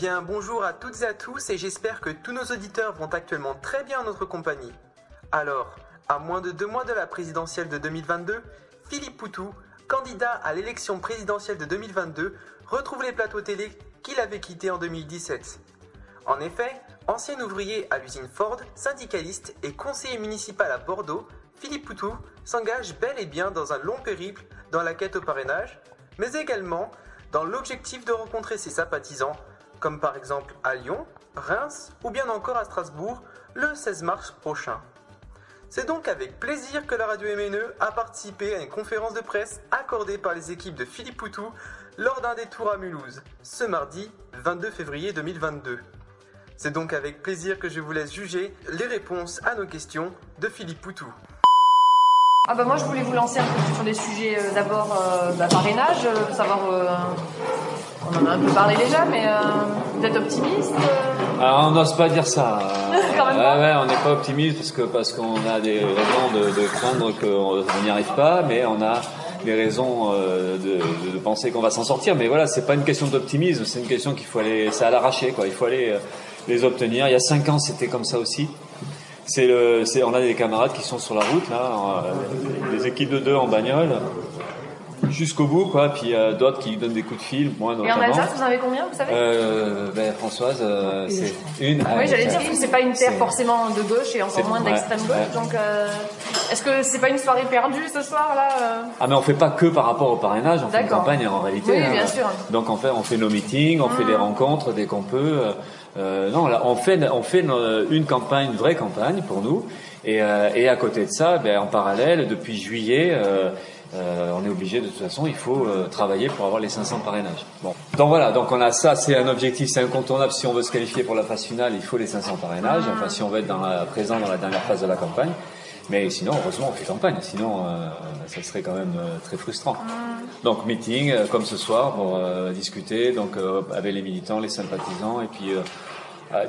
Bien, bonjour à toutes et à tous et j'espère que tous nos auditeurs vont actuellement très bien en notre compagnie. Alors, à moins de deux mois de la présidentielle de 2022, Philippe Poutou, candidat à l'élection présidentielle de 2022, retrouve les plateaux télé qu'il avait quittés en 2017. En effet, ancien ouvrier à l'usine Ford, syndicaliste et conseiller municipal à Bordeaux, Philippe Poutou s'engage bel et bien dans un long périple dans la quête au parrainage, mais également dans l'objectif de rencontrer ses sympathisants, comme par exemple à Lyon, Reims ou bien encore à Strasbourg le 16 mars prochain. C'est donc avec plaisir que la radio MNE a participé à une conférence de presse accordée par les équipes de Philippe Poutou lors d'un détour à Mulhouse, ce mardi 22 février 2022. C'est donc avec plaisir que je vous laisse juger les réponses à nos questions de Philippe Poutou. Ah bah moi je voulais vous lancer un peu sur des sujets euh, d'abord euh, bah, parrainage, euh, savoir on en a un peu parlé déjà, mais vous êtes optimiste Alors on n'ose pas dire ça. Quand même pas? ouais, on n'est pas optimiste parce que parce qu'on a des raisons de, de craindre qu'on n'y arrive pas, mais on a des raisons de, de, penser qu'on va s'en sortir. Mais voilà, c'est pas une question d'optimisme, c'est une question qu'il faut aller, c'est à l'arracher quoi. Il faut aller les obtenir. Il y a cinq ans, c'était comme ça aussi. C'est le, c'est, on a des camarades qui sont sur la route là, des équipes de deux en bagnole jusqu'au bout, quoi. Puis euh, d'autres qui donnent des coups de fil, moi notamment. Et en Alsace, vous en avez combien, vous savez? Euh, ben, Françoise, euh, c'est une. Oui, j'allais dire que c'est pas une terre forcément de gauche et encore moins d'extrême gauche. Donc, euh, est-ce que c'est pas une soirée perdue ce soir là Ah, mais on fait pas que par rapport au parrainage, on fait une campagne en réalité. Oui, bien sûr. Donc en fait, on fait nos meetings, on fait des mmh. rencontres dès qu'on peut. Euh, non, là, on fait, on fait une campagne, une vraie campagne pour nous. Et, euh, et à côté de ça, ben, en parallèle, depuis juillet, euh, euh, on est obligé de toute façon, il faut euh, travailler pour avoir les 500 parrainages. Bon, donc voilà, donc on a ça, c'est un objectif, c'est incontournable. Si on veut se qualifier pour la phase finale, il faut les 500 parrainages. Enfin, si on veut être dans la, présent dans la dernière phase de la campagne. Mais sinon, heureusement, on fait campagne. Sinon, euh, ça serait quand même très frustrant. Donc, meeting, comme ce soir, pour discuter donc avec les militants, les sympathisants, et puis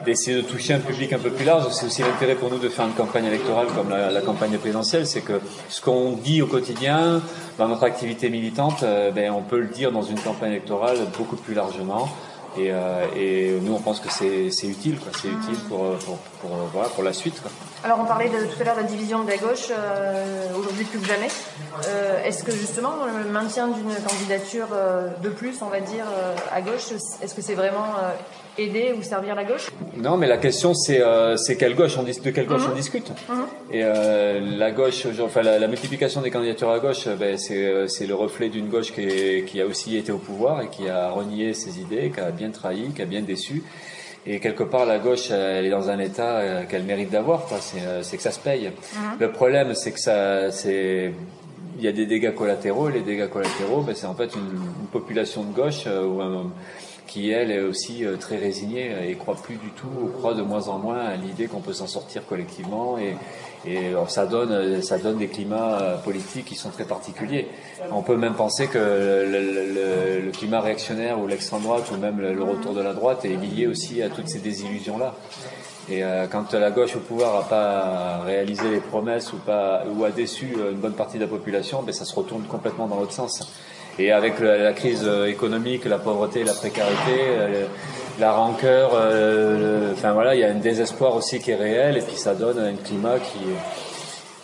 d'essayer de toucher un public un peu plus large. C'est aussi l'intérêt pour nous de faire une campagne électorale comme la, campagne présidentielle, c'est que ce qu'on dit au quotidien, dans notre activité militante, euh, ben, on peut le dire dans une campagne électorale beaucoup plus largement. Et, euh, nous, on pense que c'est utile. C'est utile pour, pour, pour, la suite. Alors, on parlait tout à l'heure de la division de la gauche, euh, aujourd'hui plus que jamais. Est-ce que justement le maintien d'une candidature de plus, on va dire, à gauche, est-ce que c'est vraiment aider ou servir la gauche Non, mais la question c'est euh, c'est quelle gauche on de quelle gauche on mhm. discute. Mhm. Et euh, la gauche, enfin la, multiplication des candidatures à gauche, ben, c'est euh, le reflet d'une gauche qui, est, qui a aussi été au pouvoir et qui a renié ses idées, qui a bien trahi, qui a bien déçu. Et quelque part, la gauche, elle est dans un état euh, qu'elle mérite d'avoir. C'est que ça se paye. Mhm. Le problème, c'est que ça, c'est il y a des dégâts collatéraux. Et les dégâts collatéraux, ben, c'est en fait une, une, population de gauche ou un, qui elle est aussi euh, très résignée et croit plus du tout, croit de moins en moins à l'idée qu'on peut s'en sortir collectivement et, et ça donne ça donne des climats euh, politiques qui sont très particuliers. On peut même penser que le, le, climat réactionnaire ou l'extrême droite ou même le, retour de la droite est lié aussi à toutes ces désillusions là. Et euh, quand la gauche au pouvoir n'a pas réalisé les promesses ou pas ou a déçu une bonne partie de la population, ben ça se retourne complètement dans l'autre sens. Et avec la, crise euh, économique, la pauvreté, la précarité, euh, la rancœur, euh, enfin voilà, il y a un désespoir aussi qui est réel et puis ça donne un climat qui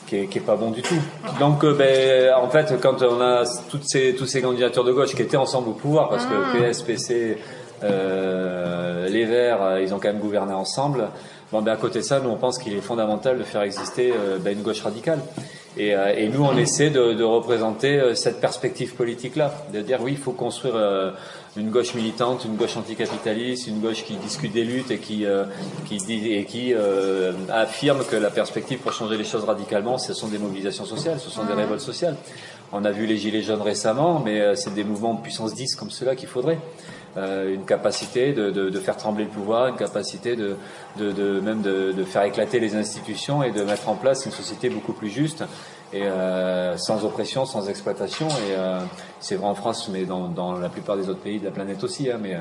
qui est, qui est pas bon du tout. Donc, ben, en fait, quand on a toutes ces, tous ces candidatures de gauche qui étaient ensemble au pouvoir, parce que ah. PS, PC, euh, les Verts, ils ont quand même gouverné ensemble. Bon, ben, à côté de ça, nous, on pense qu'il est fondamental de faire exister ben, une gauche radicale. Et, euh, et, nous, on essaie de, de représenter euh, cette perspective politique-là, de dire oui, il faut construire euh, une gauche militante, une gauche anticapitaliste, une gauche qui discute des luttes et qui, qui, dit, et qui affirme que la perspective pour changer les choses radicalement, ce sont des mobilisations sociales, ce sont des révoltes sociales. On a vu les Gilets jaunes récemment, mais c'est des mouvements de puissance 10 comme cela qu'il faudrait. Euh, une capacité de, de, faire trembler le pouvoir, une capacité de, de même de, faire éclater les institutions et de mettre en place une société beaucoup plus juste et euh, sans oppression, sans exploitation. Et euh, c'est vrai en France, mais dans, dans, la plupart des autres pays de la planète aussi. Hein, mais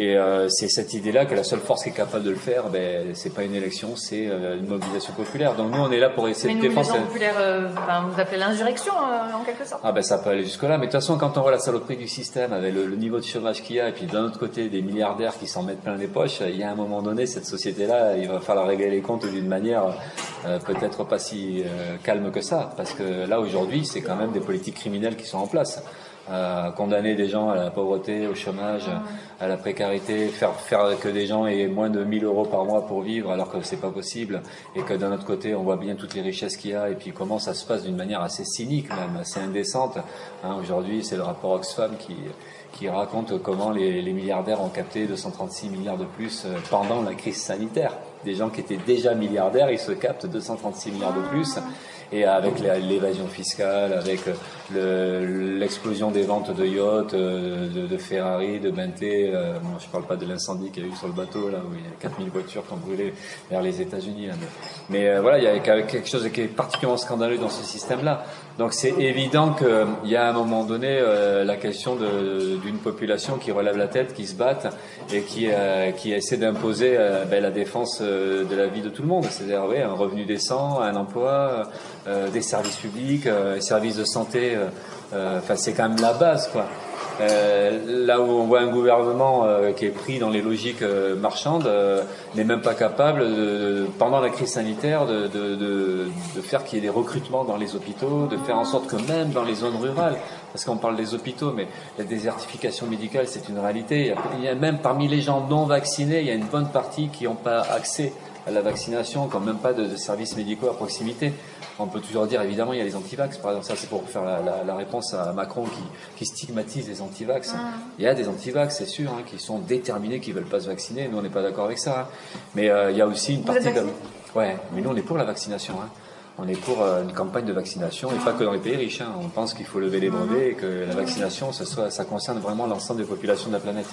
et euh, c'est cette idée-là que la seule force qui est capable de le faire, ben, c'est pas une élection, c'est euh, une mobilisation populaire. Donc nous, on est là pour essayer de défendre. Une populaire, enfin, vous appelez l'insurrection en quelque sorte. Ah ben ça peut aller jusque là. Mais de toute façon, quand on voit la saloperie du système avec le, niveau de chômage qu'il y a, et puis d'un autre côté des milliardaires qui s'en mettent plein les poches, il y a un moment donné, cette société-là, il va falloir régler les comptes d'une manière peut-être pas si calme que ça, parce que là aujourd'hui, c'est quand même des politiques criminelles qui sont en place à condamner des gens à la pauvreté, au chômage, à la précarité, faire faire que des gens aient moins de 1000 euros par mois pour vivre alors que c'est pas possible et que d'un autre côté on voit bien toutes les richesses qu'il y a et puis comment ça se passe d'une manière assez cynique même, assez indécente. Hein, Aujourd'hui c'est le rapport Oxfam qui qui raconte comment les, les, milliardaires ont capté 236 milliards de plus euh, pendant la crise sanitaire. Des gens qui étaient déjà milliardaires, ils se captent 236 milliards de plus et avec l'évasion fiscale, avec l'explosion des ventes de yachts, euh, de, Ferrari, de Bentley. Euh, moi, je parle pas de l'incendie qu'il y a eu sur le bateau là où il y a 4000 voitures qui ont brûlé vers les États-Unis. Mais, euh, voilà, il y a quelque chose qui est particulièrement scandaleux dans ce système-là. Donc c'est évident qu'il y a à un moment donné la question d'une population qui relève la tête, qui se batte et qui, qui essaie d'imposer ben, la défense de la vie de tout le monde. C'est-à-dire oui, un revenu décent, un emploi, euh, des services publics, euh, services de santé. Euh, enfin, c'est quand même la base, quoi. Là où on voit un gouvernement qui est pris dans les logiques marchandes, n'est même pas capable, pendant la crise sanitaire, de, de, de, de faire qu'il y ait des recrutements dans les hôpitaux, de faire en sorte que même dans les zones rurales, parce qu'on parle des hôpitaux, mais la désertification médicale, c'est une réalité. Il y, a, même parmi les gens non vaccinés, il y a une bonne partie qui n'ont pas accès à la vaccination, n'ont même pas de, de services médicaux à proximité. On peut toujours dire, évidemment, il y a les antivax. Par exemple, ça, c'est pour faire la, réponse à Macron qui, stigmatise les antivax. Ah. Il y a des antivax, c'est sûr, hein, qui sont déterminés, qui veulent pas se vacciner. Nous, on n'est pas d'accord avec ça. Hein. Mais euh, il y a aussi une partie. De... Ouais, mais nous, on est pour la vaccination. Hein. On est pour euh, une campagne de vaccination, et pas que dans les pays riches. On pense qu'il faut lever les brevets et que la vaccination, ça, soit, ça concerne vraiment l'ensemble des populations de la planète.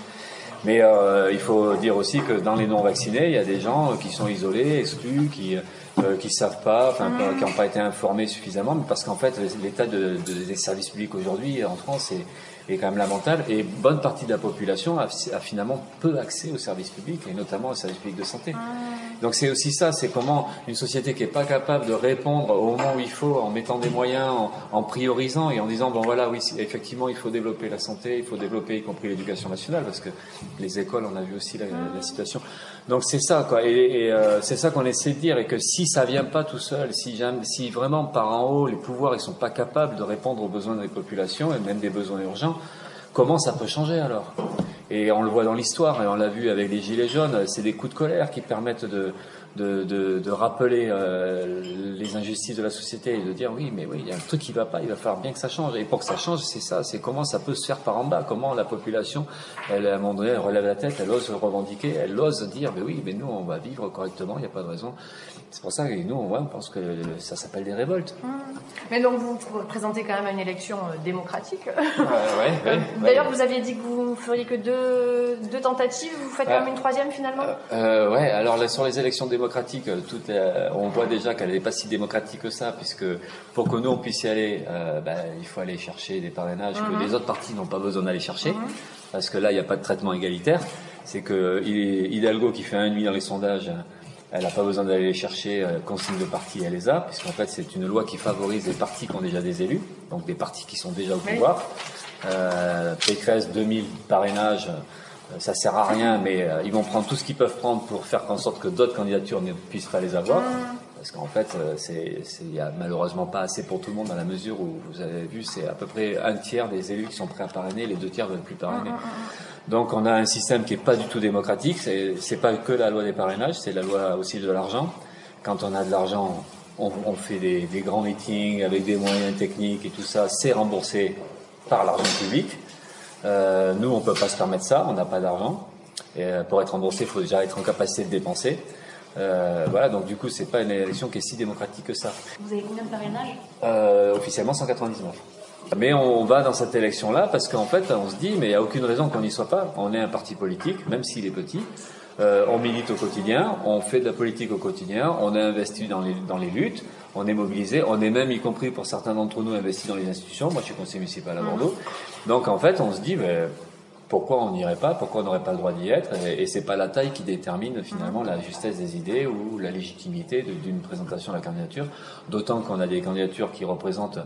Mais euh, il faut dire aussi que dans les non vaccinés, il y a des gens qui sont isolés, exclus, qui euh, qui savent pas, enfin, qui n'ont pas été informés suffisamment, mais parce qu'en fait, l'état de, des services publics aujourd'hui en France est, est quand même lamentable et bonne partie de la population a, finalement peu accès aux services publics et notamment aux services publics de santé. Ah. Donc c'est aussi ça, c'est comment une société qui est pas capable de répondre au moment où il faut, en mettant des moyens, en, priorisant et en disant bon voilà oui effectivement il faut développer la santé, il faut développer y compris l'éducation nationale parce que les écoles on a vu aussi la, la situation. Donc c'est ça quoi et, euh, c'est ça qu'on essaie de dire et que si ça vient pas tout seul, si, si vraiment par en haut les pouvoirs ils sont pas capables de répondre aux besoins des populations et même des besoins urgents Comment ça peut changer alors? Et on le voit dans l'histoire, et on l'a vu avec les Gilets jaunes, c'est des coups de colère qui permettent de, de, de, rappeler euh, les injustices de la société et de dire oui, mais oui, il y a un truc qui va pas, il va falloir bien que ça change. Et pour que ça change, c'est ça, c'est comment ça peut se faire par en bas, comment la population, elle, à un moment donné, elle relève la tête, elle ose revendiquer, elle ose dire, mais oui, mais nous, on va vivre correctement, il n'y a pas de raison. C'est pour ça que nous, on, pense que ça s'appelle des révoltes. Mmh. Mais donc, vous présentez quand même une élection euh, démocratique. ouais, ouais, D'ailleurs, vous aviez dit que vous feriez que deux, deux tentatives, vous faites quand même une troisième finalement? euh, Ouais, alors là, sur les élections démocratiques, euh, on voit déjà qu'elle n'est pas si démocratique que ça, puisque pour que nous on puisse y aller, euh, ben, il faut aller chercher des parrainages que mhm. les autres partis n'ont pas besoin d'aller chercher, mhm. parce que là il n'y a pas de traitement égalitaire. C'est que Hidalgo qui fait un nuit dans les sondages, elle n'a pas besoin d'aller chercher euh, consigne de parti, elle les a, puisqu'en fait c'est une loi qui favorise les partis qui ont déjà des élus, donc des partis qui sont déjà au pouvoir. Euh, Pécresse 2000 parrainages. Euh, ça sert à rien, mais euh, ils vont prendre tout ce qu'ils peuvent prendre pour faire en sorte que d'autres candidatures ne puissent pas les avoir. Parce qu'en fait, euh, il n'y a malheureusement pas assez pour tout le monde dans la mesure où vous avez vu, c'est à peu près un tiers des élus qui sont prêts à parrainer, les deux tiers ne veulent plus parrainer. Donc on a un système qui est pas du tout démocratique. C'est pas que la loi des parrainages, c'est la loi aussi de l'argent. Quand on a de l'argent, on, on, fait des, des grands meetings avec des moyens techniques et tout ça. C'est remboursé par l'argent public. Euh, nous, on peut pas se permettre ça, on n'a pas d'argent. Et euh, pour être remboursé, il faut déjà être en capacité de dépenser. Euh, voilà, donc du coup, c'est pas une élection qui est si démocratique que ça. Vous avez combien de parrainages? Euh, Officiellement 199. Mais on va dans cette élection-là parce qu'en fait, on se dit, mais il n'y a aucune raison qu'on n'y soit pas. On est un parti politique, même s'il est petit. Euh, on milite au quotidien, on fait de la politique au quotidien, on est investi dans les, dans les luttes, on est mobilisé, on est même, y compris pour certains d'entre nous, investi dans les institutions. Moi, je suis conseiller municipal à Bordeaux. Donc, en fait, on se dit, mais, pourquoi on n'irait pas? Pourquoi on n'aurait pas le droit d'y être? Et, et c'est pas la taille qui détermine finalement la justesse des idées ou la légitimité d'une présentation de la candidature. D'autant qu'on a des candidatures qui représentent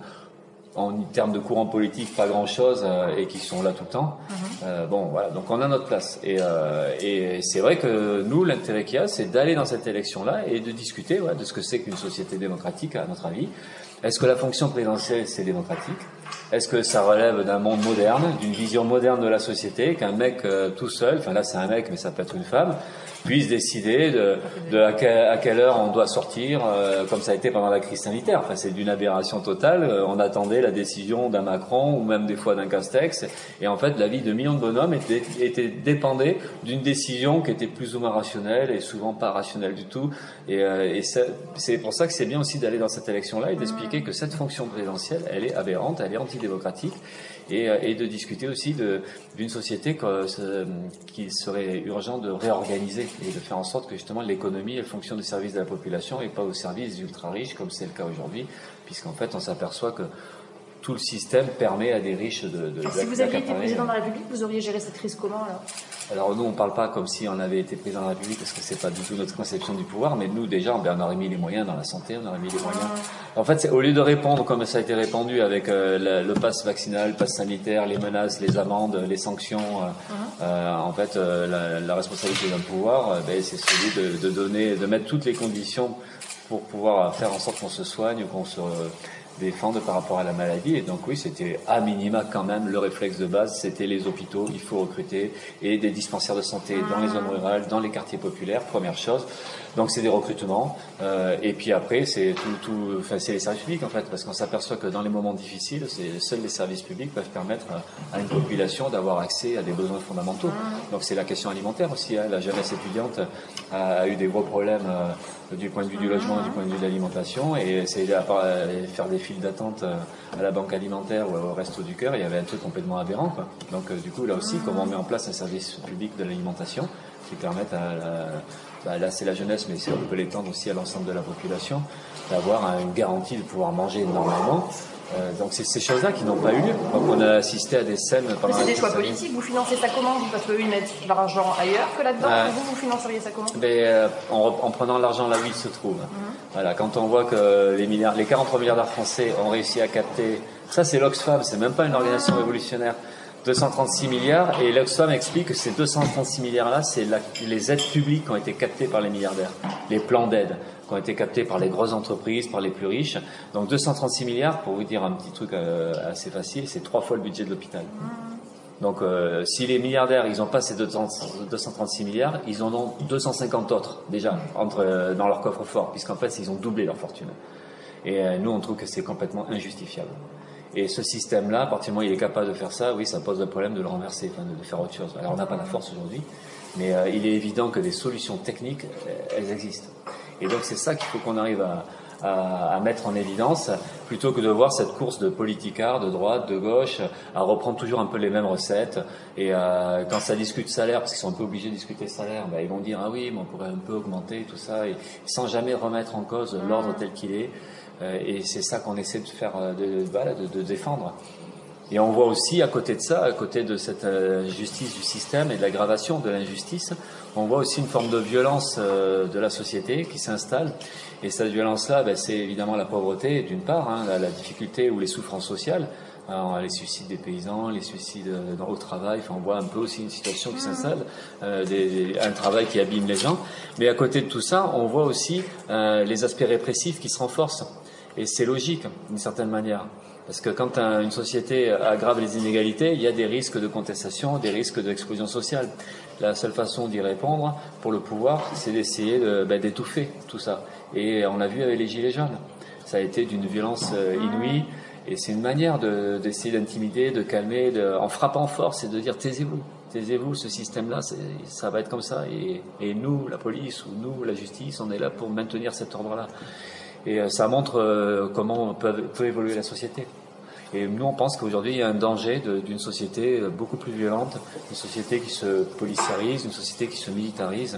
en termes de courant politique, pas grand-chose euh, et qui sont là tout le temps. Mhm. Euh, bon, voilà, donc on a notre place. Et, euh, et c'est vrai que nous, l'intérêt qu'il y a, c'est d'aller dans cette élection-là et de discuter ouais, de ce que c'est qu'une société démocratique, à notre avis. Est-ce que la fonction présidentielle, c'est démocratique? Est-ce que ça relève d'un monde moderne, d'une vision moderne de la société, qu'un mec tout seul, enfin là c'est un mec, mais ça peut être une femme, puisse décider de, de à, quelle, heure on doit sortir, euh, comme ça a été pendant la crise sanitaire. Enfin, c'est d'une aberration totale. Euh, on attendait la décision d'un Macron ou même des fois d'un Castex, et en fait, la vie de millions de bonhommes était, était dépendait d'une décision qui était plus ou moins rationnelle et souvent pas rationnelle du tout. Et, euh, et c'est pour ça que c'est bien aussi d'aller dans cette élection-là et d'expliquer que cette fonction présidentielle, elle est aberrante, elle est antidémocratique et, euh, et de discuter aussi d'une société qu'il serait urgent de réorganiser et de faire en sorte que justement l'économie elle fonctionne au service de la population et pas au service des ultra riches comme c'est le cas aujourd'hui, puisqu'en fait on s'aperçoit que tout le système permet à des riches de. de si vous aviez été président de la République, vous auriez géré cette crise comment alors? Alors nous, on ne parle pas comme si on avait été président de la République parce que c'est pas du tout notre conception du pouvoir, mais nous déjà, on aurait mis les moyens dans la santé, on aurait mis les moyens. En fait, au lieu de répondre comme ça a été répandu avec euh, le, pass vaccinal, le pass sanitaire, les menaces, les amendes, les sanctions, euh, euh, en fait, la, la, responsabilité d'un pouvoir, ben, c'est celui de, de donner, de mettre toutes les conditions pour pouvoir faire en sorte qu'on se soigne, qu'on se défendre par rapport à la maladie. Et donc oui, c'était à minima quand même le réflexe de base, c'était les hôpitaux, il faut recruter, et des dispensaires de santé dans les zones rurales, dans les quartiers populaires, première chose. Donc c'est des recrutements. Euh, et puis après, c'est tout, tout, enfin, c'est les services publics en fait, parce qu'on s'aperçoit que dans les moments difficiles, c'est seuls les services publics peuvent permettre à une population d'avoir accès à des besoins fondamentaux. Donc c'est la question alimentaire aussi. Hein. La jeunesse étudiante a, eu des gros problèmes euh, du point de vue du logement, du point de vue de l'alimentation, et c'est à faire des files d'attente euh, à la banque alimentaire ou au resto du cœur, il y avait un truc complètement aberrant. Quoi. Donc euh, du coup là aussi, comment on met en place un service public de l'alimentation qui permette à la, bah, là c'est la jeunesse, mais on peut l'étendre aussi à l'ensemble de la population, d'avoir une garantie de pouvoir manger normalement. Euh, donc c'est ces choses-là qui n'ont pas eu lieu. Donc on a assisté à des scènes pendant. C'est des choix politiques. Vous financez ça comment Parce qu'eux ils mettent l'argent ailleurs que là-dedans. vous vous financeriez ça comment mais, euh, en, prenant l'argent là où il se trouve. Mhm. Voilà, quand on voit que les milliards, les 43 milliardaires français ont réussi à capter. Ça c'est l'Oxfam, c'est même pas une organisation révolutionnaire. 236 milliards, et l'Oxfam explique que ces 236 milliards-là, c'est les aides publiques qui ont été captées par les milliardaires, les plans d'aide qui ont été captés par les grosses entreprises, par les plus riches. Donc 236 milliards, pour vous dire un petit truc euh, assez facile, c'est trois fois le budget de l'hôpital. Donc euh, si les milliardaires, ils n'ont pas ces 236 milliards, ils en ont 250 autres déjà entre, euh, dans leur coffre-fort, puisqu'en fait, ils ont doublé leur fortune. Et nous, on trouve que c'est complètement injustifiable. Et ce système-là, à partir du moment où il est capable de faire ça, oui, ça pose le problème de le renverser, enfin, de, faire autre chose. Alors on n'a pas la force aujourd'hui, mais euh, il est évident que des solutions techniques, euh, elles existent. Et donc c'est ça qu'il faut qu'on arrive à, mettre en évidence, plutôt que de voir cette course de politicards, de droite, de gauche, à reprendre toujours un peu les mêmes recettes. Et euh, quand ça discute salaire, parce qu'ils sont un peu obligés de discuter salaire, bah, ils vont dire ah oui, mais on pourrait un peu augmenter tout ça, sans jamais remettre en cause l'ordre tel qu'il est. Euh, et c'est ça qu'on essaie de faire, euh, de, de, défendre. Et on voit aussi à côté de ça, à côté de cette euh, justice du système et de l'aggravation de l'injustice, on voit aussi une forme de violence de la société qui s'installe. Et cette violence-là, ben, c'est évidemment la pauvreté, d'une part, hein, la, difficulté ou les souffrances sociales. les suicides des paysans, les suicides au travail, enfin, on voit un peu aussi une situation qui s'installe, un travail qui abîme les gens. Mais à côté de tout ça, on voit aussi les aspects répressifs qui se renforcent. Et c'est logique, d'une certaine manière. Parce que quand une société aggrave les inégalités, il y a des risques de contestation, des risques d'exclusion sociale. La seule façon d'y répondre pour le pouvoir, c'est d'essayer ben, d'étouffer tout ça. Et on l'a vu avec les Gilets jaunes. Ça a été d'une violence euh, inouïe. Et c'est une manière d'essayer d'intimider, de calmer, en frappant fort, c'est de dire taisez-vous, taisez-vous, ce système-là, ça va être comme ça. Et, et, nous, la police, ou nous, la justice, on est là pour maintenir cet ordre-là. Et euh, ça montre euh, comment peut, peut, évoluer la société. Et nous, on pense qu'aujourd'hui, il y a un danger d'une société beaucoup plus violente, une société qui se policiarise, une société qui se militarise,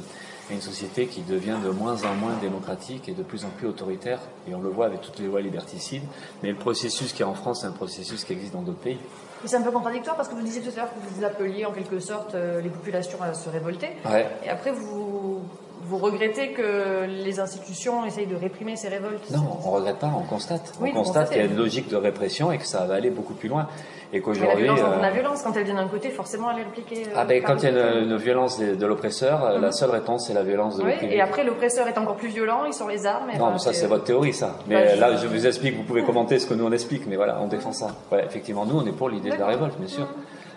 et une société qui devient de moins en moins démocratique et de plus en plus autoritaire. Et on le voit avec toutes les lois liberticides. Mais le processus qui est en France, c'est un processus qui existe dans d'autres pays. C'est un peu contradictoire parce que vous disiez tout à l'heure que vous appeliez en quelque sorte euh, les populations à se révolter. Ouais. Et après, vous, vous regrettez que les institutions essayent de réprimer ces révoltes Non, on ne regrette pas, on constate. Oui, on constate qu'il y a une logique de répression et que ça va aller beaucoup plus loin. Et qu'aujourd'hui. La, violence, euh, la violence, quand elle vient d'un côté, forcément, elle est répliquée. Ah ben, quand il y a une, une violence de, de l'oppresseur, euh, la seule réponse, c'est la violence de Oui, l'opprimé. et après, l'oppresseur est encore plus violent, il sort les armes. Et Non, ben, mais ça c'est votre théorie, ça. Mais Bah, là, je vous explique, vous pouvez commenter ce que nous on explique, mais voilà, on défend ça. Ouais, effectivement, nous on est pour l'idée de la révolte, bien sûr.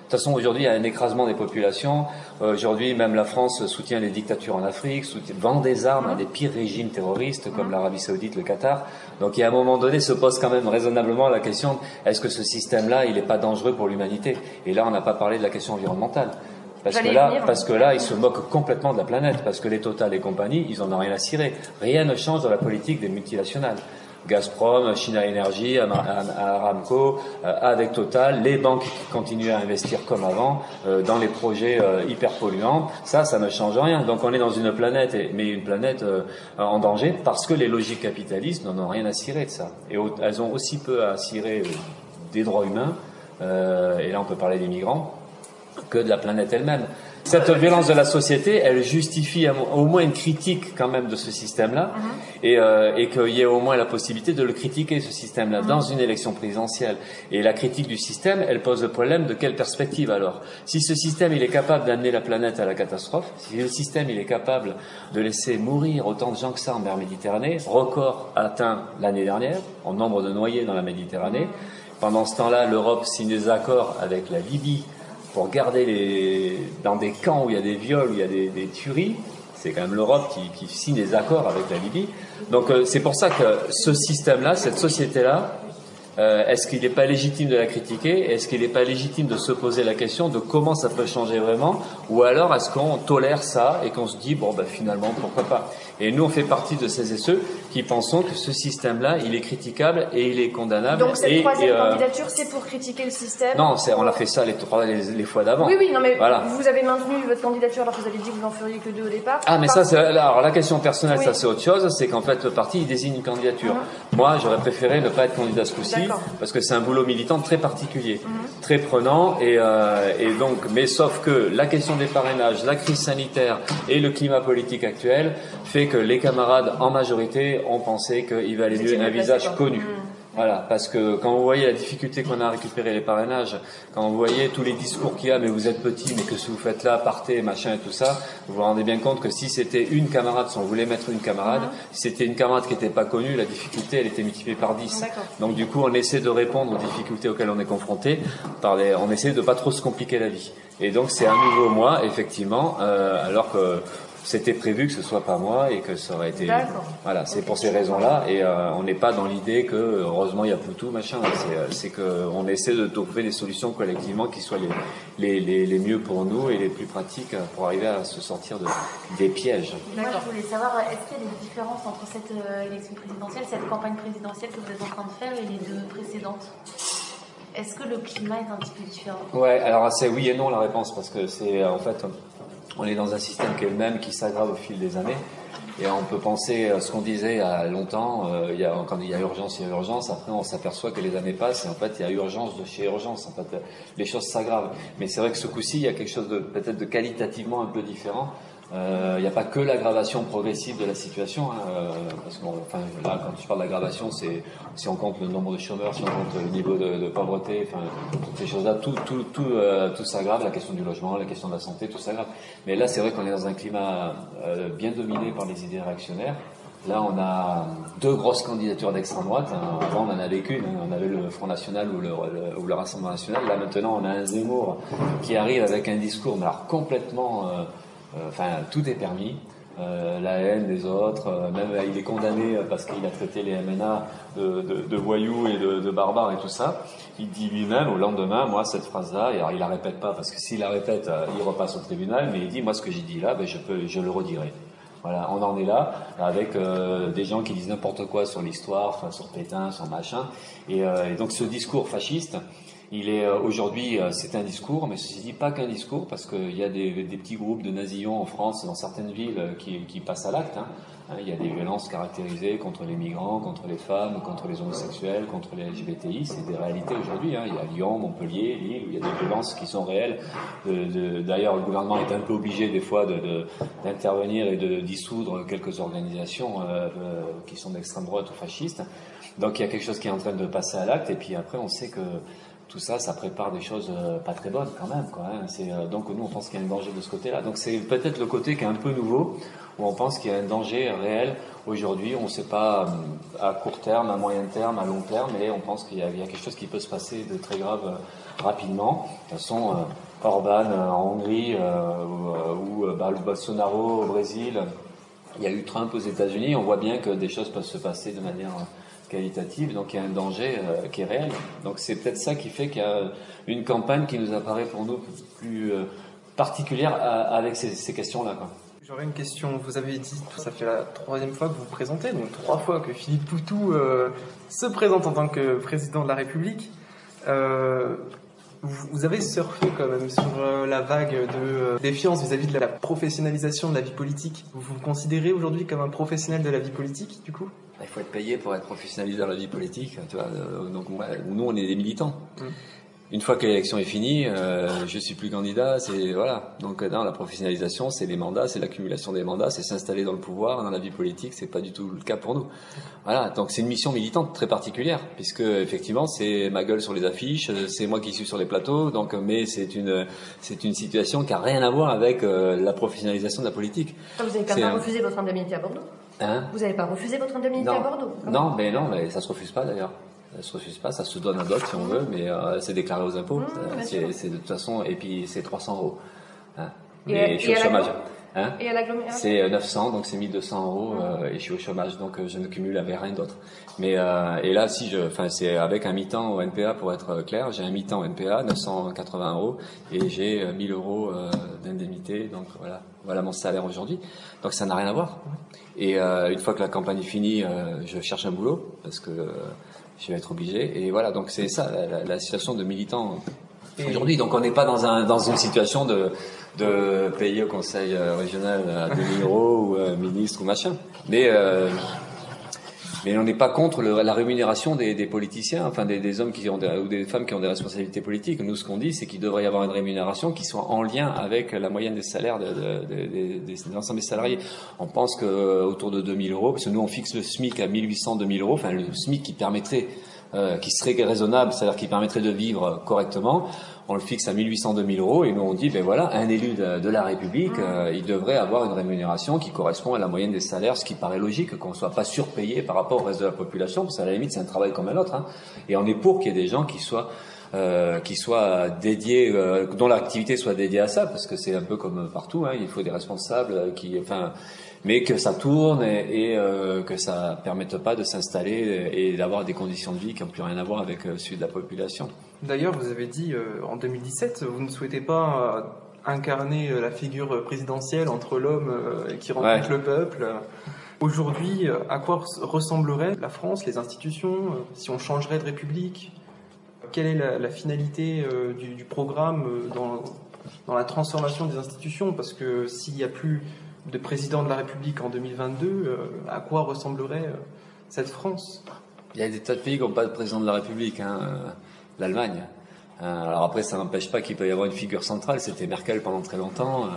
De toute façon, aujourd'hui, il y a un écrasement des populations. Euh, aujourd'hui, même la France soutient les dictatures en Afrique, soutient, vend des armes à des pires régimes terroristes comme l'Arabie Saoudite, le Qatar. Donc, il y a un moment donné, se pose quand même raisonnablement la question est-ce que ce système-là, il n'est pas dangereux pour l'humanité? Et là, on n'a pas parlé de la question environnementale. Parce que là, venir. parce que là, ils se moquent complètement de la planète, parce que les Total et compagnie, ils en ont rien à cirer. Rien ne change dans la politique des multinationales. Gazprom, China Energy, Aramco, euh, avec Total, les banques qui continuent à investir comme avant euh, dans les projets euh, hyper polluants. Ça, ça ne change rien. Donc on est dans une planète, mais une planète en danger parce que les logiques capitalistes n'en ont rien à cirer de ça. Et elles ont aussi peu à cirer des droits humains. et là, on peut parler des migrants que de la planète elle-même. Cette violence de la société, elle justifie au moins une critique quand même de ce système-là, et, euh, et qu'il y ait au moins la possibilité de le critiquer, ce système-là, dans une élection présidentielle. Et la critique du système, elle pose le problème de quelle perspective alors? Si ce système, il est capable d'amener la planète à la catastrophe, si le système, il est capable de laisser mourir autant de gens que ça en mer Méditerranée, record atteint l'année dernière, en nombre de noyés dans la Méditerranée, pendant ce temps-là, l'Europe signe des accords avec la Libye pour garder les dans des camps où il y a des viols, où il y a des, tueries. C'est quand même l'Europe qui, qui signe des accords avec la Libye. Donc euh, c'est pour ça que ce système-là, cette société-là, euh, est-ce qu'il n'est pas légitime de la critiquer? Est-ce qu'il n'est pas légitime de se poser la question de comment ça peut changer vraiment? Ou alors est-ce qu'on tolère ça et qu'on se dit bon ben finalement pourquoi pas? Et nous on fait partie de ces et ceux qui pensons que ce système-là il est critiquable et il est condamnable. Donc, cette et, troisième et, euh, candidature, c'est pour critiquer le système non, on a fait ça les trois les, les fois d'avant. Oui, oui, non, mais Voilà. vous avez maintenu votre candidature alors que vous avez dit que vous en feriez que deux au départ. Ah, mais Par- ça, c'est, alors la question personnelle, Oui. ça c'est autre chose. C'est qu'en fait, le parti, il désigne une candidature. Moi, j'aurais préféré ne pas être candidat ce coup-ci, parce que c'est un boulot militant très particulier, très prenant, et, euh, et donc, mais sauf que la question des parrainages, la crise sanitaire et le climat politique actuel fait que les camarades, en majorité, ont pensé qu'il valait mieux un visage connu. Mm. Voilà, parce que quand vous voyez la difficulté qu'on a à récupérer les parrainages, quand vous voyez tous les discours qu'il y a, mais vous êtes petit, mais que ce que vous faites là, partez, machin et tout ça, vous vous rendez bien compte que si c'était une camarade, si on voulait mettre une camarade, si c'était une camarade qui n'était pas connue, la difficulté, elle était multipliée par 10. D'accord. Donc du coup, on essaie de répondre aux difficultés auxquelles on est confronté, par les, on essaie de pas trop se compliquer la vie. Et donc c'est un nouveau mois, effectivement, euh, alors que c'était prévu que ce soit pas moi et que ça aurait été. D'accord. Voilà, c'est pour ces raisons-là. Et euh, on n'est pas dans l'idée que heureusement il y a Poutou, machin. C'est, euh, c'est que on essaie de trouver des solutions collectivement qui soient les, les, les, les mieux pour nous et les plus pratiques euh, pour arriver à se sortir de, des pièges. Moi, je voulais savoir, est-ce qu'il y a des différences entre cette euh, élection présidentielle, cette campagne présidentielle que vous êtes en train de faire et les deux précédentes? Est-ce que le climat est un petit peu différent? Ouais, alors c'est oui et non la réponse parce que c'est en fait on est dans un système qui est le même qui s'aggrave au fil des années. Et on peut penser à ce qu'on disait a longtemps euh, il y a quand il y a urgence il y a urgence. Après on s'aperçoit que les années passent et en fait il y a urgence de chez urgence. En fait les choses s'aggravent. Mais c'est vrai que ce coup-ci il y a quelque chose de peut-être de qualitativement un peu différent Euh, il n'y a pas que l'aggravation progressive de la situation, hein, euh, parce que là, quand je parle d'aggravation, c'est si on compte le nombre de chômeurs, si on compte le niveau de, pauvreté, toutes ces choses-là, tout, tout, euh, tout s'aggrave, la question du logement, la question de la santé, tout s'aggrave. Mais là, c'est vrai qu'on est dans un climat euh, bien dominé par les idées réactionnaires. Là, on a deux grosses candidatures d'extrême droite. hein. Avant, on en avait qu'une. hein. On avait le Front National ou le, le- ou le Rassemblement National. Là, maintenant, on a un Zemmour qui arrive avec un discours, mais alors complètement... euh, Enfin, tout est permis. Euh, la haine des autres, euh, même euh, il est condamné parce qu'il a traité les MNA de, de- voyous et de, barbares et tout ça. Il dit lui-même au lendemain, moi cette phrase-là, et alors il la répète pas parce que s'il la répète, il repasse au tribunal, mais il dit moi ce que j'ai dit là, ben, je peux, je le redirai. Voilà, on en est là avec des gens qui disent n'importe quoi sur l'histoire, sur Pétain, sur machin. Et donc ce discours fasciste, il est euh, aujourd'hui, euh, c'est un discours, mais ceci dit pas qu'un discours, parce qu'il y a des, petits groupes de nazillons en France, dans certaines villes, euh, qui, passent à l'acte. Hein. Hein, il y a des violences caractérisées contre les migrants, contre les femmes, contre les homosexuels, contre les LGBTI. C'est des réalités aujourd'hui. Hein. Il y a Lyon, Montpellier, Lille, où il y a des violences qui sont réelles. D'ailleurs, le gouvernement est un peu obligé des fois d'intervenir et de dissoudre quelques organisations qui sont d'extrême droite ou fascistes. Donc il y a quelque chose qui est en train de passer à l'acte. Et puis après, on sait que tout ça, ça prépare des choses euh, pas très bonnes quand même. Hein. euh, donc nous, on pense qu'il y a un danger de ce côté-là. Donc c'est peut-être le côté qui est un peu nouveau, où on pense qu'il y a un danger réel aujourd'hui. On ne sait pas euh, à court terme, à moyen terme, à long terme, mais on pense qu'il y, a quelque chose qui peut se passer de très grave rapidement. De toute façon, Orban en Hongrie ou bah, Bolsonaro au Brésil, il y a eu Trump aux États-Unis. On voit bien que des choses peuvent se passer de manière qualitative, donc il y a un danger euh, qui est réel. Donc c'est peut-être ça qui fait qu'il y a une campagne qui nous apparaît pour nous plus euh, particulière à, avec ces, questions-là. J'aurais une question. Vous avez dit, ça fait la troisième fois que vous vous présentez, donc trois fois que Philippe Poutou euh, se présente en tant que président de la République. Euh, vous avez surfé quand même sur la vague de défiance vis-à-vis -vis de la professionnalisation de la vie politique. Vous vous considérez aujourd'hui comme un professionnel de la vie politique, du coup? Il faut être payé pour être professionnalisé dans la vie politique. Tu vois, euh, donc nous, on est des militants. Mm. Une fois que l'élection est finie, euh, je suis plus candidat. C'est voilà. Donc dans la professionnalisation, c'est les mandats, c'est l'accumulation des mandats, c'est s'installer dans le pouvoir. Dans la vie politique, c'est pas du tout le cas pour nous. Voilà. Donc c'est une mission militante très particulière, puisque effectivement, c'est ma gueule sur les affiches, c'est moi qui suis sur les plateaux. Donc, mais c'est une c'est une situation qui a rien à voir avec euh, la professionnalisation de la politique. Vous avez quand même refusé votre indemnité à Bordeaux? Hein Vous n'avez pas refusé votre indemnité à Bordeaux Non, mais non, mais ça se refuse pas d'ailleurs. Ça se refuse pas, ça se donne à d'autres si on veut, mais euh, c'est déclaré aux impôts. Mmh, c'est de toute façon, et puis c'est 300 euros. Hein. Et, mais et je suis au chômage. Hein? Et à l'agglomération? C'est 900, donc c'est 1200 euros, euh, et je suis au chômage, donc euh, je ne cumule avec rien d'autre. Mais euh, et là, si je, enfin, c'est avec un mi-temps au NPA pour être clair. J'ai un mi-temps au NPA, 980 euros, et j'ai 1000 euros d'indemnité. Donc voilà, voilà mon salaire aujourd'hui. Donc ça n'a rien à voir. Et une fois que la campagne est finie, je cherche un boulot parce que je vais être obligé. Et voilà, donc c'est ça la, la, situation de militant aujourd'hui. Donc on n'est pas dans un dans une situation de payer au conseil régional à 2000 euros ou euh, ministre ou machin. Mais euh, mais on n'est pas contre la rémunération des, politiciens, enfin des, hommes qui ont ou des femmes qui ont des responsabilités politiques. Nous, ce qu'on dit, c'est qu'il devrait y avoir une rémunération qui soit en lien avec la moyenne des salaires de, de, des salariés. On pense que autour de 2000 euros, parce que nous, on fixe le SMIC à 1800, 2000 euros, enfin le SMIC qui permettrait euh, qui serait raisonnable, c'est-à-dire qui permettrait de vivre correctement, on le fixe à 1800, 2000 euros et nous on dit, ben voilà, un élu de, de la République, euh, il devrait avoir une rémunération qui correspond à la moyenne des salaires, ce qui paraît logique, qu'on ne soit pas surpayé par rapport au reste de la population, parce qu'à la limite c'est un travail comme un autre. Hein. Et on est pour qu'il y ait des gens qui soient euh, qui soient dédiés, euh, dont l'activité soit dédiée à ça, parce que c'est un peu comme partout, hein, il faut des responsables qui, enfin, mais que ça tourne et, et euh, que ça permette pas de s'installer et d'avoir des conditions de vie qui n'ont plus rien à voir avec euh, celui de la population. D'ailleurs, vous avez dit euh, en 2017, vous ne souhaitez pas incarner la figure présidentielle entre l'homme qui rencontre ouais. le peuple. Aujourd'hui, à quoi ressemblerait la France, les institutions, si on changerait de république? Quelle est la, la finalité du, du, programme dans, dans la transformation des institutions? Parce que s'il n'y a plus de président de la République en 2022, euh, à quoi ressemblerait euh, cette France? Il y a des tas de pays qui n'ont pas de président de la République. Hein. L'Allemagne. Alors après, ça n'empêche pas qu'il peut y avoir une figure centrale. C'était Merkel pendant très longtemps.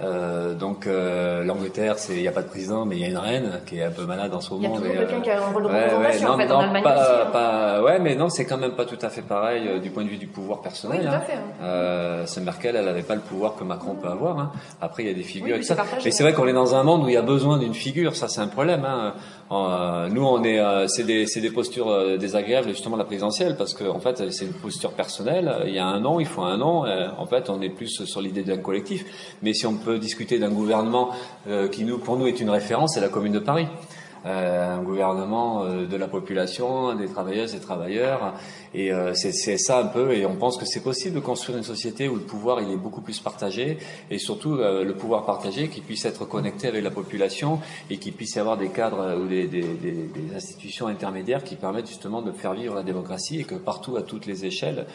Euh, donc euh, l'Angleterre, c'est il n'y a pas de président, mais il y a une reine qui est un peu malade en ce moment. Il y a quelqu'un qui a un rôle de ouais, représentation ouais, non, en fait non, en Allemagne pas, aussi. hein. pas- ouais, mais non, c'est quand même pas tout à fait pareil euh, du point de vue du pouvoir personnel. Oui, tout à hein. fait, hein. Euh, ce Merkel, elle n'avait pas le pouvoir que Macron peut avoir. hein. Après, il y a des figures. Oui, et ça. c'est partagé, mais c'est vrai qu'on est dans un monde où il y a besoin d'une figure. Ça, c'est un problème. Hein. Euh, nous, on est, euh, c'est des, postures euh, désagréables justement la présidentielle parce que en fait, c'est une posture personnelle. Il y a un nom, il faut un nom. Euh, en fait, on est plus sur l'idée d'un collectif. Mais si on peut discuter d'un gouvernement qui nous, pour nous, est une référence, c'est la Commune de Paris. Un gouvernement de la population, des travailleuses et travailleurs. Et c'est ça un peu. Et on pense que c'est possible de construire une société où le pouvoir il est beaucoup plus partagé et surtout le pouvoir partagé qui puisse être connecté avec la population et qui puisse avoir des cadres ou des, des, des institutions intermédiaires qui permettent justement de faire vivre la démocratie et que partout, à toutes les échelles,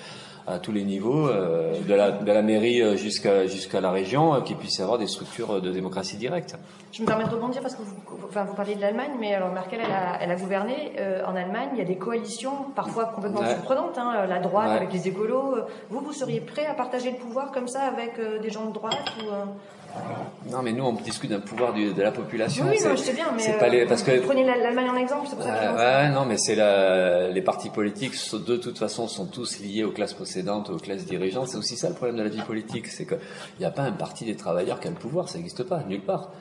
à tous les niveaux, euh, de, la, de la mairie euh, jusqu'à jusqu'à la région, euh, qu'il puisse y avoir des structures de démocratie directe. Je me permets de rebondir parce que vous, enfin, vous parlez de l'Allemagne, mais alors Merkel, elle a, elle a gouverné en Allemagne. Il y a des coalitions parfois complètement surprenantes, hein, la droite avec les écolos. Vous, vous seriez prêt à partager le pouvoir comme ça avec des gens de droite ou, non, mais nous, on discute d'un pouvoir de la population. Oui, non, je sais bien, mais pas les, parce que, prenez l'Allemagne en exemple, c'est pour ça que ouais, non, mais c'est les partis politiques, de toute façon, sont tous liés aux classes possédantes, aux classes dirigeantes. C'est aussi ça le problème de la vie politique, c'est qu'il n'y a pas un parti des travailleurs qui a le pouvoir, ça n'existe pas, nulle part.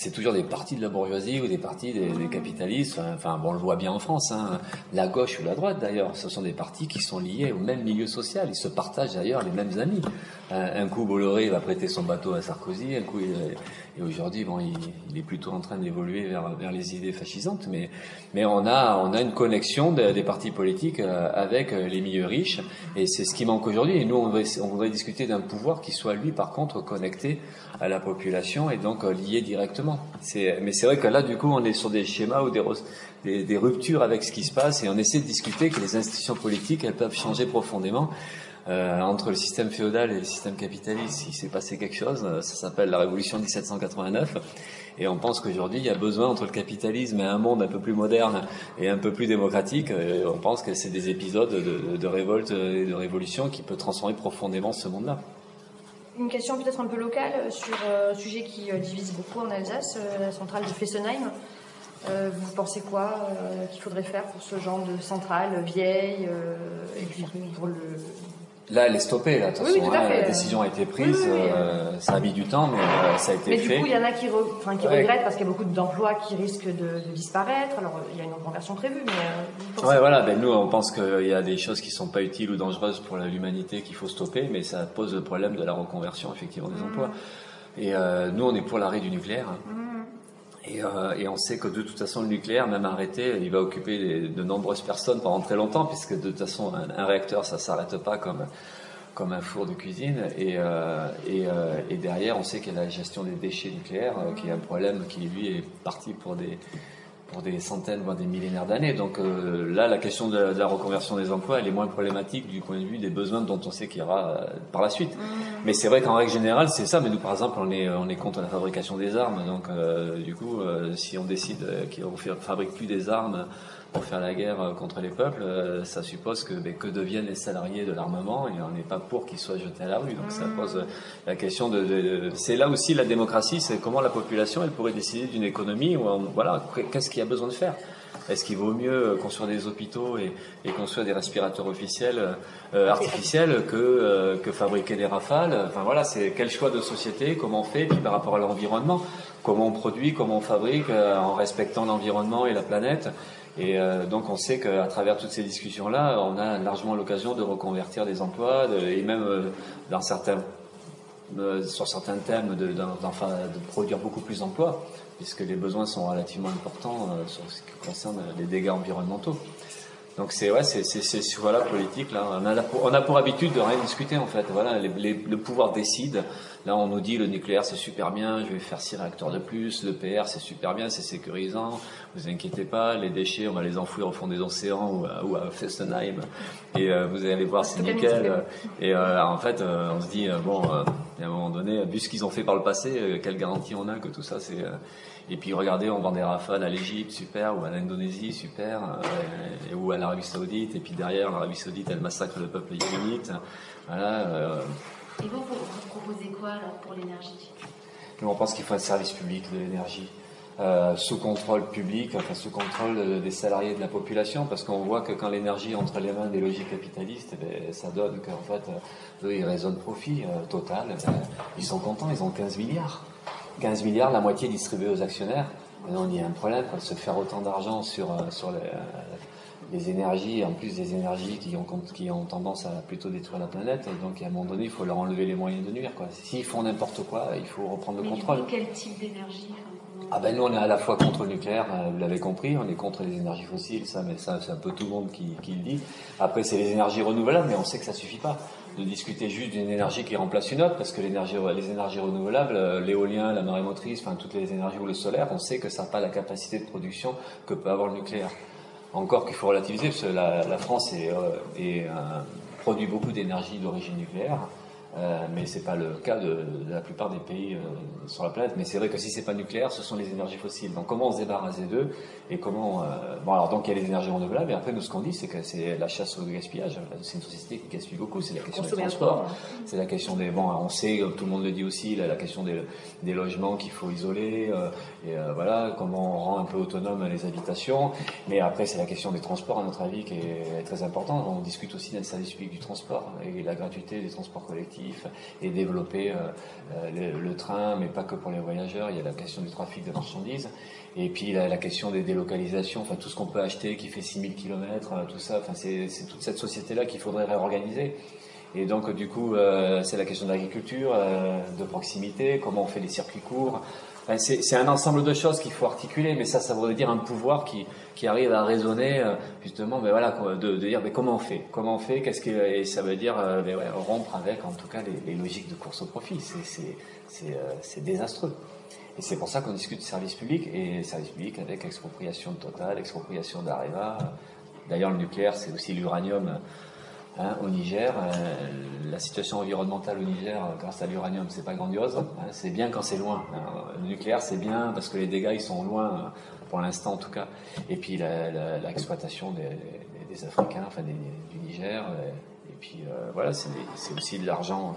C'est toujours des partis de la bourgeoisie ou des partis des, capitalistes. Enfin, bon, on le voit bien en France, hein. la gauche ou la droite d'ailleurs. Ce sont des partis qui sont liés au même milieu social. Ils se partagent d'ailleurs les mêmes amis. Un, coup, Bolloré va prêter son bateau à Sarkozy, un coup, et aujourd'hui, bon, il, est plutôt en train d'évoluer vers, vers les idées fascisantes, mais, mais on a, on a une connexion des partis politiques euh, avec euh, les milieux riches, et c'est ce qui manque aujourd'hui. Et nous, on voudrait, on voudrait discuter d'un pouvoir qui soit, lui, par contre, connecté à la population et donc euh, lié directement. Mais c'est vrai que là, du coup, on est sur des schémas ou des, des ruptures avec ce qui se passe, et on essaie de discuter que les institutions politiques, elles peuvent changer profondément. Euh, entre le système féodal et le système capitaliste, il s'est passé quelque chose. Euh, ça s'appelle la révolution 1789. Et on pense qu'aujourd'hui, il y a besoin entre le capitalisme et un monde un peu plus moderne et un peu plus démocratique. On pense que c'est des épisodes de, révolte et de révolution qui peuvent transformer profondément ce monde-là. Une question peut-être un peu locale sur un sujet qui divise beaucoup en Alsace, la centrale de Fessenheim. vous pensez quoi qu'il faudrait faire pour ce genre de centrale vieille et puis pour le, Là, elle est stoppée, là, de toute façon. Hein, la décision a été prise, euh, ça a mis du temps, mais euh, ça a été fait. Mais du coup, il y en a qui, qui regrettent parce qu'il y a beaucoup d'emplois qui risquent de, de, disparaître. Alors, il y a une reconversion prévue, mais. Euh, ouais, voilà, ben, nous, on pense qu'il y a des choses qui sont pas utiles ou dangereuses pour l'humanité qu'il faut stopper, mais ça pose le problème de la reconversion, effectivement, des mmh. emplois. Et euh, nous, on est pour l'arrêt du nucléaire. Hein. Mmh. Et, euh, et, on sait que de toute façon, le nucléaire, même arrêté, il va occuper de nombreuses personnes pendant très longtemps, puisque de toute façon, un, réacteur, ça s'arrête pas comme comme un four de cuisine. Et, euh, euh, et, derrière, on sait qu'il y a la gestion des déchets nucléaires, qui est un problème qui, lui, est parti pour des, pour des centaines, voire des millénaires d'années. Donc euh, là, la question de, la reconversion des emplois, elle est moins problématique du point de vue des besoins dont on sait qu'il y aura euh, par la suite. Mmh. Mais c'est vrai qu'en règle générale, c'est ça. Mais nous, par exemple, on est, on est contre la fabrication des armes. Donc euh, du coup, si on décide qu'on ne fabrique plus des armes pour faire la guerre euh, contre les peuples, euh, ça suppose que, ben, que deviennent les salariés de l'armement et on n'est pas pour qu'ils soient jetés à la rue. Donc ça mmh. pose euh, la question de, c'est là aussi la démocratie, c'est comment la population elle pourrait décider d'une économie où voilà qu'est-ce qu'il y a besoin de faire? Est-ce qu'il vaut mieux construire des hôpitaux et, et construire des respirateurs officiels artificiels que, que fabriquer des rafales? Enfin voilà, c'est quel choix de société, comment on fait, puis par rapport à l'environnement, comment on produit, comment on fabrique en respectant l'environnement et la planète. Et euh, donc on sait qu'à travers toutes ces discussions-là, on a largement l'occasion de reconvertir des emplois et même euh, euh, sur certains thèmes de, produire beaucoup plus d'emplois, puisque les besoins sont relativement importants sur ce qui concerne les dégâts environnementaux. Donc c'est ouais, c'est voilà politique là. On a, on a pour habitude de rien discuter en fait. Voilà, le pouvoir décide. Là, on nous dit le nucléaire c'est super bien, je vais faire six réacteurs de plus. Le PR c'est super bien, c'est sécurisant. Vous inquiétez pas, les déchets on va les enfouir au fond des océans ou à, ou à Fessenheim et euh, vous allez voir c'est nickel. Et euh, en fait, euh, on se dit bon, à un moment donné, vu ce qu'ils ont fait par le passé, quelle garantie on a que tout ça c'est et puis regardez, on vend des rafales à l'Égypte, super, ou à l'Indonésie, super, euh, ou à l'Arabie Saoudite, et puis derrière, l'Arabie Saoudite, elle massacre le peuple yéménite. Voilà. Euh. Et vous, vous proposez quoi alors pour l'énergie? On pense qu'il faut un service public de l'énergie. Euh, sous contrôle public, enfin sous contrôle des salariés de la population, parce qu'on voit que quand l'énergie entre les mains des logiques capitalistes, eh ça donne qu'en fait, eux, ils raisonnent profit total. Eh ils sont contents, ils ont 15 milliards. 15 milliards, la moitié distribuée aux actionnaires. Maintenant, il y a un problème, quoi, se faire autant d'argent sur, euh, sur les, les, énergies, en plus des énergies qui ont, qui ont tendance à plutôt détruire la planète. Et donc, à un moment donné, il faut leur enlever les moyens de nuire. S'ils font n'importe quoi, il faut reprendre le contrôle. quel type d'énergie ah ben nous on est à la fois contre le nucléaire, euh, vous l'avez compris, on est contre les énergies fossiles, ça, mais ça c'est un peu tout le monde qui, qui le dit. Après c'est les énergies renouvelables, mais on sait que ça suffit pas de discuter juste d'une énergie qui remplace une autre, parce que les énergies renouvelables, euh, l'éolien, la marée motrice, enfin toutes les énergies ou le solaire, on sait que ça n'a pas la capacité de production que peut avoir le nucléaire. Encore qu'il faut relativiser, parce que la, France est, euh, produit beaucoup d'énergie d'origine nucléaire. Euh, mais c'est pas le cas de, de, la plupart des pays euh, sur la planète. Mais c'est vrai que si c'est pas nucléaire, ce sont les énergies fossiles. Donc comment on se débarrasse d'eux et comment euh, bon alors donc il y a les énergies renouvelables. Et après nous ce qu'on dit c'est que c'est la chasse au gaspillage. C'est une société qui gaspille beaucoup. C'est la question des transports. C'est la question des bon on sait tout le monde le dit aussi la, la question des, des logements qu'il faut isoler euh, et voilà comment on rend un peu autonome les habitations. Mais après c'est la question des transports à notre avis qui est très importante. On discute aussi d'un service public du transport et la gratuité des transports collectifs et développer euh, euh, le, train, mais pas que pour les voyageurs. Il y a la question du trafic de marchandises. Et puis la, question des délocalisations, enfin tout ce qu'on peut acheter qui fait 6000 km, tout ça, enfin c'est toute cette société-là qu'il faudrait réorganiser. Et donc du coup, euh, c'est la question de l'agriculture, euh, de proximité, comment on fait les circuits courts, c'est un ensemble de choses qu'il faut articuler, mais ça, ça voudrait dire un pouvoir qui, qui arrive à raisonner euh, justement, mais voilà, de, dire mais comment on fait, comment on fait, qu'est-ce que et ça veut dire euh, ouais, rompre avec en tout cas les, les, logiques de course au profit, c'est euh, désastreux. Et c'est pour ça qu'on discute service public et service public avec expropriation de Total, expropriation d'Areva. D'ailleurs, le nucléaire, c'est aussi l'uranium Hein, au Niger, euh, la situation environnementale au Niger, euh, grâce à l'uranium, c'est pas grandiose. Hein, c'est bien quand c'est loin. le nucléaire, c'est bien parce que les dégâts ils sont loin, euh, pour l'instant en tout cas. Et puis l'exploitation des, Africains, enfin du Niger. Et, puis voilà, c'est aussi de l'argent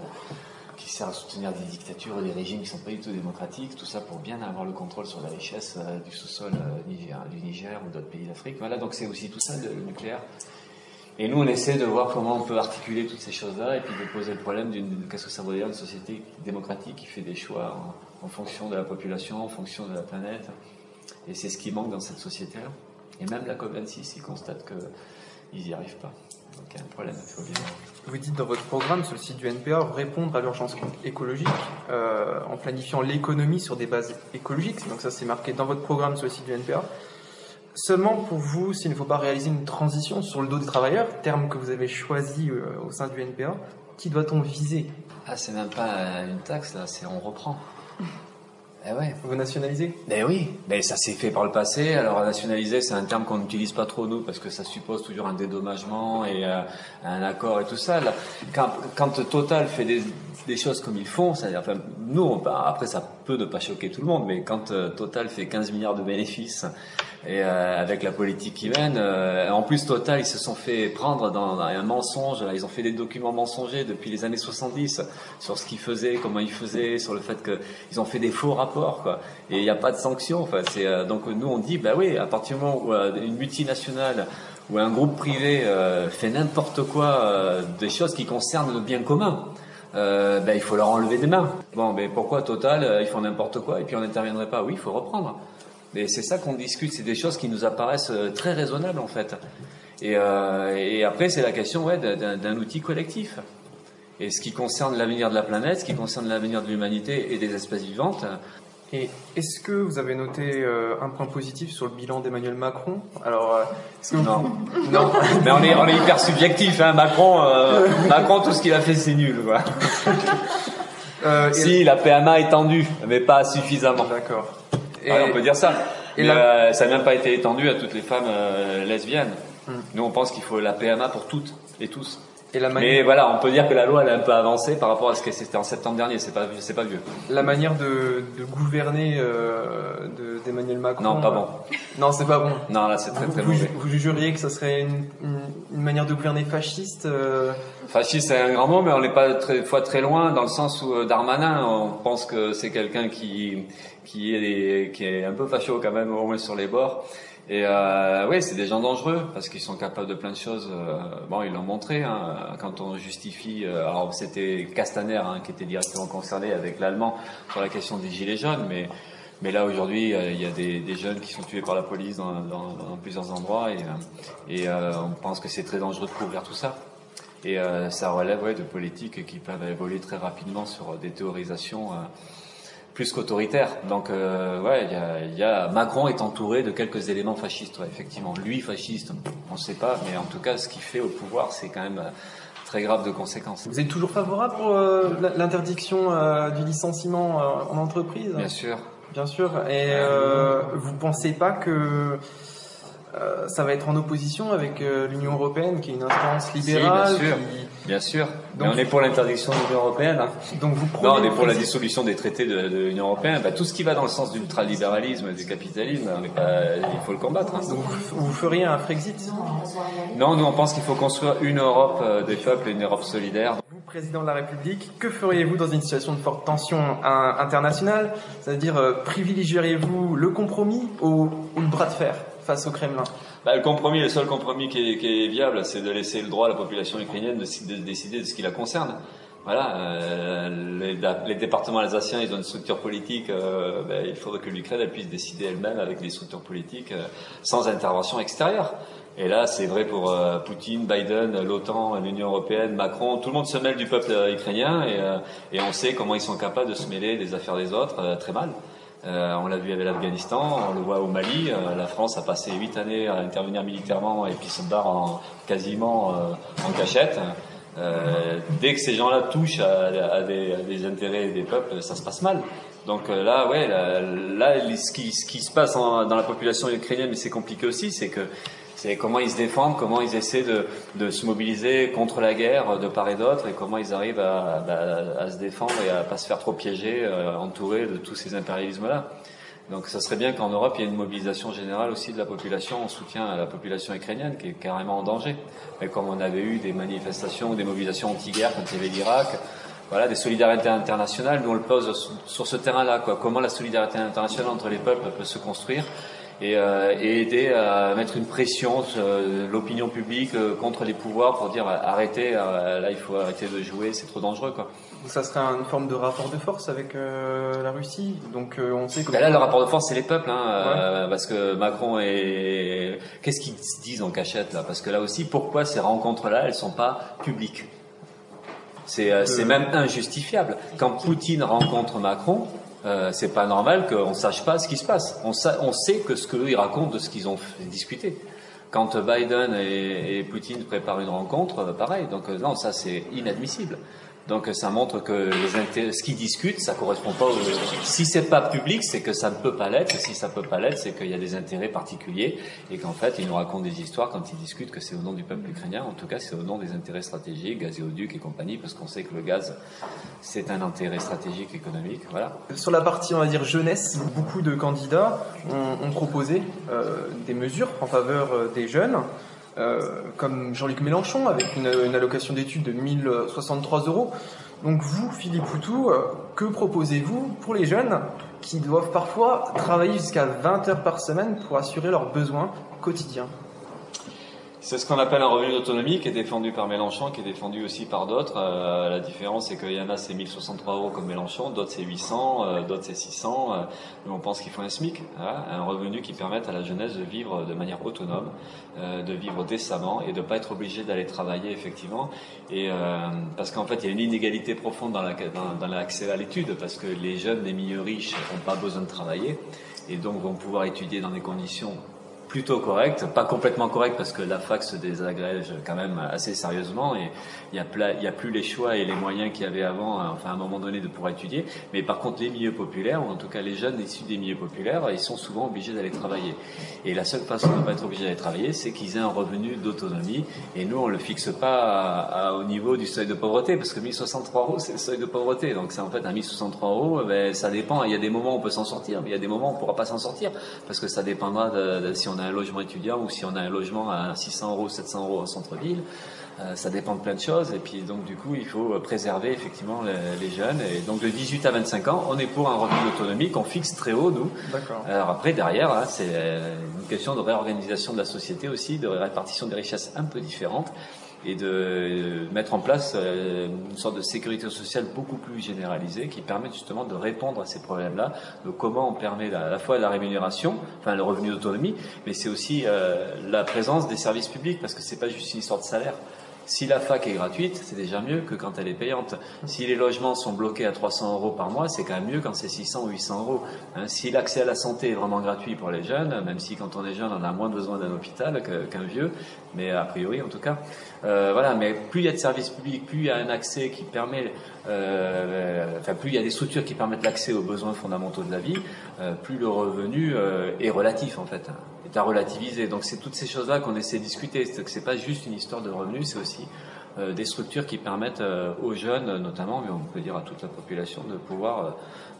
qui sert à soutenir des dictatures et des régimes qui sont pas du tout démocratiques, tout ça pour bien avoir le contrôle sur la richesse du sous-sol du Niger ou d'autres pays d'Afrique. Voilà, donc c'est aussi tout ça, le nucléaire. Et nous, on essaie de voir comment on peut articuler toutes ces choses-là et puis de poser le problème d'une qu'est-ce que ça veut dire une société démocratique qui fait des choix en, fonction de la population, en fonction de la planète. Et c'est ce qui manque dans cette société-là. Et même la COP26, ils constatent qu'ils n'y arrivent pas. Donc il y a un problème, il faut bien Vous dites dans votre programme sur le site du NPA répondre à l'urgence écologique euh, en planifiant l'économie sur des bases écologiques. Donc ça c'est marqué dans votre programme sur le site du NPA. Seulement pour vous, s'il ne faut pas réaliser une transition sur le dos des travailleurs, terme que vous avez choisi euh, au sein du NPA, qui doit-on viser? Ah, c'est même pas une taxe là, c'est on reprend. Eh ouais. Vous nationalisez? Ben oui, ben ça s'est fait par le passé. Alors nationaliser, c'est un terme qu'on n'utilise pas trop nous parce que ça suppose toujours un dédommagement et euh, un accord et tout ça. Là, quand, quand, Total fait des, des choses comme ils font, c'est-à-dire, enfin, nous, on, après ça peut ne pas choquer tout le monde, mais quand euh, Total fait 15 milliards de bénéfices et euh, avec la politique qui mène, euh, en plus Total, ils se sont fait prendre dans, dans, un mensonge. Ils ont fait des documents mensongers depuis les années 70 sur ce qu'ils faisaient, comment ils faisaient, sur le fait qu'ils ont fait des faux rapports, quoi. Et il n'y a pas de sanctions. Enfin, c'est euh, donc nous on dit, bah oui, à partir du moment où euh, une multinationale ou un groupe privé euh, fait n'importe quoi, des choses qui concernent le bien commun. ben, il faut leur enlever des mains. Bon, mais pourquoi Total, ils font n'importe quoi et puis on n'interviendrait pas? Oui, il faut reprendre. Mais c'est ça qu'on discute, c'est des choses qui nous apparaissent très raisonnables en fait. Et, euh, et après, c'est la question ouais, d'un outil collectif. Et ce qui concerne l'avenir de la planète, ce qui concerne l'avenir de l'humanité et des espèces vivantes. Et est-ce que vous avez noté euh, un point positif sur le bilan d'Emmanuel Macron? Alors, euh, que non, non, mais on est, on est hyper subjectif. Hein. Macron, euh, Macron, tout ce qu'il a fait, c'est nul. Quoi. Euh, si, la PMA est étendue, mais pas suffisamment. D'accord. Ouais, on peut dire ça. Et mais, la... ça n'a même pas été étendu à toutes les femmes lesbiennes. Hum. Nous, on pense qu'il faut la PMA pour toutes et tous. Et la manière... Mais voilà, on peut dire que la loi elle a un peu avancé par rapport à ce que c'était en septembre dernier. C'est pas, c'est pas vieux. La manière de, de gouverner euh, d'Emmanuel Macron. Non, pas bon. Euh, non, c'est pas bon. Non, là, c'est très vous, très vous, mauvais. Vous jugeriez que ça serait une, une, une manière de gouverner fasciste euh... Fasciste, c'est un grand mot, mais on n'est pas très fois très loin dans le sens où euh, Darmanin, on pense que c'est quelqu'un qui qui est qui est un peu facho quand même, au moins sur les bords. Et euh, oui, c'est des gens dangereux parce qu'ils sont capables de plein de choses. Euh, bon, ils l'ont montré hein, quand on justifie. Euh, alors c'était Castaner hein, qui était directement concerné avec l'allemand sur la question des gilets jaunes, mais là aujourd'hui il y a des, jeunes qui sont tués par la police dans, plusieurs endroits et, on pense que c'est très dangereux de couvrir tout ça. Et ça relève de politiques qui peuvent évoluer très rapidement sur des théorisations plus qu'autoritaire. Donc, euh, ouais, il y a, y a- Macron est entouré de quelques éléments fascistes, ouais, effectivement. Lui, fasciste, on ne sait pas, mais en tout cas, ce qu'il fait au pouvoir, c'est quand même euh, très grave de conséquences. Vous êtes toujours favorable pour euh, l'interdiction euh, du licenciement en entreprise? Bien sûr. Bien sûr. Et euh, vous pensez pas que ça va être en opposition avec l'Union européenne, qui est une instance Si, libérale bien sûr. qui- Bien sûr. Mais on est pour l'interdiction de l'Union européenne. hein. Donc vous Non, on est pour la dissolution des traités de, de l'Union européenne. Bah, tout ce qui va dans le sens de l'ultralibéralisme, du capitalisme, on est pas- il faut le combattre. hein. Donc vous, vous feriez un Frexit? Non, nous on pense qu'il faut construire une Europe euh, des peuples et une Europe solidaire. Vous, président de la République, que feriez-vous dans une situation de forte tension in- internationale? C'est-à-dire, euh, privilégieriez-vous le compromis ou le bras de fer face au Kremlin? Bah, le compromis, le seul compromis qui est, qui est viable, c'est de laisser le droit à la population ukrainienne de, de décider de ce qui la concerne. Voilà, euh, les, les départements alsaciens, ils ont une structure politique. euh, ben, il faudrait que l'Ukraine puisse décider elle-même avec des structures politiques euh, sans intervention extérieure. Et là, c'est vrai pour euh, Poutine, Biden, l'OTAN, l'Union européenne, Macron. Tout le monde se mêle du peuple euh, ukrainien et, euh, et on sait comment ils sont capables de se mêler des affaires des autres très mal. Euh, on l'a vu avec l'Afghanistan, on le voit au Mali. Euh, la France a passé huit années à intervenir militairement et puis se barre en, quasiment euh, en cachette. Euh, dès que ces gens-là touchent à, à des, à des intérêts des peuples, ça se passe mal. Donc euh, là, ouais, là, là, ce, qui, ce qui se passe en- dans la population ukrainienne, mais c'est compliqué aussi, c'est que c'est comment ils se défendent, comment ils essaient de, de se mobiliser contre la guerre de part et d'autre, et comment ils arrivent à, bah, à se défendre et à pas se faire trop piéger, euh, entourés de tous ces impérialismes-là. Donc ça serait bien qu'en Europe, il y ait une mobilisation générale aussi de la population en soutien à la population ukrainienne qui est carrément en danger. Mais comme on avait eu des manifestations ou des mobilisations anti-guerre quand il y avait l'Irak, voilà, des solidarités internationales, nous on le pose sur- ce terrain-là. Quoi. Comment la solidarité internationale entre les peuples peut se construire et, euh, et aider à mettre une pression sur euh, l'opinion publique euh, contre les pouvoirs pour dire arrêtez, euh, là il faut arrêter de jouer, c'est trop dangereux. Quoi. Ça serait une forme de rapport de force avec la Russie? Donc on sait. Ben là, le rapport de force, c'est les peuples, hein, parce que Macron et qu'est-ce qu'ils se disent en cachette là? Parce que là aussi, pourquoi ces rencontres-là, elles sont pas publiques? C'est c'est même injustifiable. Quand Poutine rencontre Macron, euh, c'est pas normal qu'on sache pas ce qui se passe. On, on sait que ce qu'eux ils racontent de ce qu'ils ont discuté. Quand Biden et, et Poutine préparent une rencontre, euh, pareil. Donc euh, non, ça c'est inadmissible. Donc ça montre que les ce qu'ils discutent, ça correspond pas. Au... Si c'est pas public, c'est que ça ne peut pas l'être. Si ça peut pas l'être, c'est qu'il y a des intérêts particuliers et qu'en fait ils nous racontent des histoires quand ils discutent que c'est au nom du peuple ukrainien. En tout cas, c'est au nom des intérêts stratégiques, gazéoduc et compagnie, parce qu'on sait que le gaz c'est un intérêt stratégique économique. Voilà. Sur la partie, on va dire, jeunesse, beaucoup de candidats ont, ont proposé euh, des mesures en faveur euh, des jeunes, comme Jean-Luc Mélenchon, avec une, une allocation d'études de 1063 euros. Donc vous, Philippe Poutou, euh, que proposez-vous pour les jeunes qui doivent parfois travailler jusqu'à 20 heures par semaine pour assurer leurs besoins quotidiens? C'est ce qu'on appelle un revenu d'autonomie qui est défendu par Mélenchon, qui est défendu aussi par d'autres. Euh, la différence, c'est qu'il y en a, c'est 1063 euros comme Mélenchon, d'autres c'est 800, euh, d'autres c'est 600. Euh, nous, on pense qu'il faut un SMIC, voilà, un revenu qui permette à la jeunesse de vivre de manière autonome, euh, de vivre décemment et de pas être obligé d'aller travailler effectivement. Et parce qu'en fait, il y a une inégalité profonde dans l'accès à l'étude, parce que les jeunes des milieux riches n'ont pas besoin de travailler et donc vont pouvoir étudier dans des conditions plutôt correct, pas complètement correct parce que la fac se désagrège quand même assez sérieusement et il y a, plus les choix et les moyens qu'il y avait avant, euh, enfin à un moment donné de pouvoir étudier. Mais par contre les milieux populaires, ou en tout cas les jeunes issus des milieux populaires, ils sont souvent obligés d'aller travailler. Et la seule façon de ne pas être obligé d'aller travailler, c'est qu'ils aient un revenu d'autonomie. Et nous, on le fixe pas au niveau du seuil de pauvreté parce que 1063 euros, c'est le seuil de pauvreté. Donc c'est en fait un 1063 euros, ben, ça dépend. Il y a des moments où on peut s'en sortir, mais il y a des moments où on pourra pas s'en sortir parce que ça dépendra de si on a un logement étudiant ou si on a un logement à 600 euros, 700 euros en centre-ville. Euh, ça dépend de plein de choses. Et puis donc du coup, il faut préserver effectivement les, les jeunes. Et donc de 18 à 25 ans, on est pour un revenu d'autonomie qu'on fixe très haut, nous. Alors après, derrière, hein, c'est euh, une question de réorganisation de la société aussi, de répartition des richesses un peu différentes et de mettre en place euh, une sorte de sécurité sociale beaucoup plus généralisée qui permet justement de répondre à ces problèmes-là. Donc comment on permet à la fois la rémunération, enfin le revenu d'autonomie, mais c'est aussi euh, la présence des services publics parce que c'est pas juste une histoire de salaire. Si la fac est gratuite, c'est déjà mieux que quand elle est payante. Si les logements sont bloqués à 300 euros par mois, c'est quand même mieux quand c'est 600 ou 800 euros. Hein, si l'accès à la santé est vraiment gratuit pour les jeunes, même si quand on est jeune, on a moins besoin d'un hôpital qu'un vieux, mais a priori en tout cas, euh, voilà. Mais plus il y a de services publics, plus il y a un accès qui permet, euh, plus il y a des structures qui permettent l'accès aux besoins fondamentaux de la vie, euh, plus le revenu est relatif en fait, est à relativiser. Donc c'est toutes ces choses-là qu'on essaie de discuter. C'est que c'est pas juste une histoire de revenus, c'est aussi euh, des structures qui permettent euh, aux jeunes, notamment, mais on peut dire à toute la population, de pouvoir euh,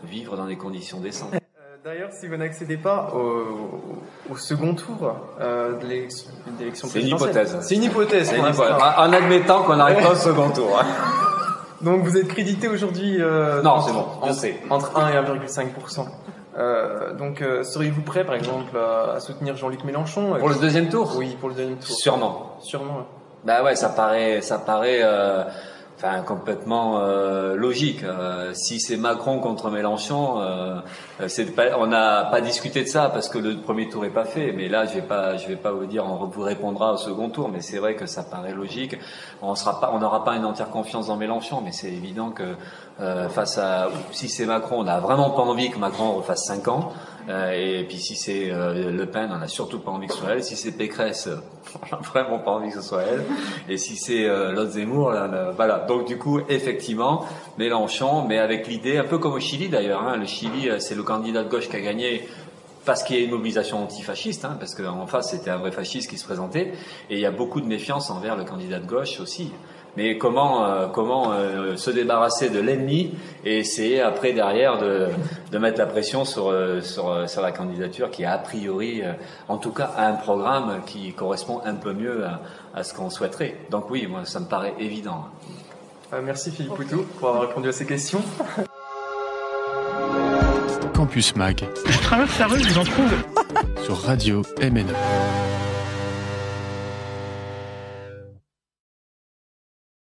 vivre dans des conditions décentes. D'ailleurs, si vous n'accédez pas au, au second tour euh, de l'élection C'est une présidentielle- hypothèse. C'est une hypothèse. C'est pour une hypothèse. En en admettant qu'on n'arrive pas au second tour. hein. Donc vous êtes crédité aujourd'hui euh, Non, c'est bon, entre- sais. entre 1 et 1,5 euh, Donc euh, seriez-vous prêt, par exemple, à, à soutenir Jean-Luc Mélenchon Pour le deuxième tour? Oui, pour le deuxième tour. Sûrement. Sûrement. ouais. Bah ouais, ça paraît, ça paraît, euh, enfin complètement euh, logique. Euh, si c'est Macron contre Mélenchon, euh, pas, on n'a pas discuté de ça parce que le premier tour est pas fait. Mais là, je vais pas, je vais pas vous dire, on vous répondra au second tour. Mais c'est vrai que ça paraît logique. On sera pas, on n'aura pas une entière confiance dans Mélenchon, mais c'est évident que euh, face à, si c'est Macron, on n'a vraiment pas envie que Macron refasse 5 ans. Euh, et puis si c'est euh, Le Pen, on n'a surtout pas envie que ce soit elle. Si c'est Pécresse, on vraiment pas envie que ce soit elle. Et si c'est euh, l'autre Zemmour, là, là, voilà. Donc du coup, effectivement, Mélenchon, mais avec l'idée, un peu comme au Chili d'ailleurs. Hein, le Chili, c'est le candidat de gauche qui a gagné parce qu'il y a une mobilisation antifasciste, hein, parce qu'en face c'était un vrai fasciste qui se présentait, et il y a beaucoup de méfiance envers le candidat de gauche aussi. Mais comment euh, comment euh, se débarrasser de l'ennemi et essayer après derrière de, de mettre la pression sur euh, sur, sur la candidature qui a a priori, en tout cas, a un programme qui correspond un peu mieux à, à ce qu'on souhaiterait. Donc oui, moi ça me paraît évident. Euh, merci Philippe Poutou pour avoir répondu à ces questions. Campus Mag Je traverse la rue, je vous en trouve. sur Radio MNE.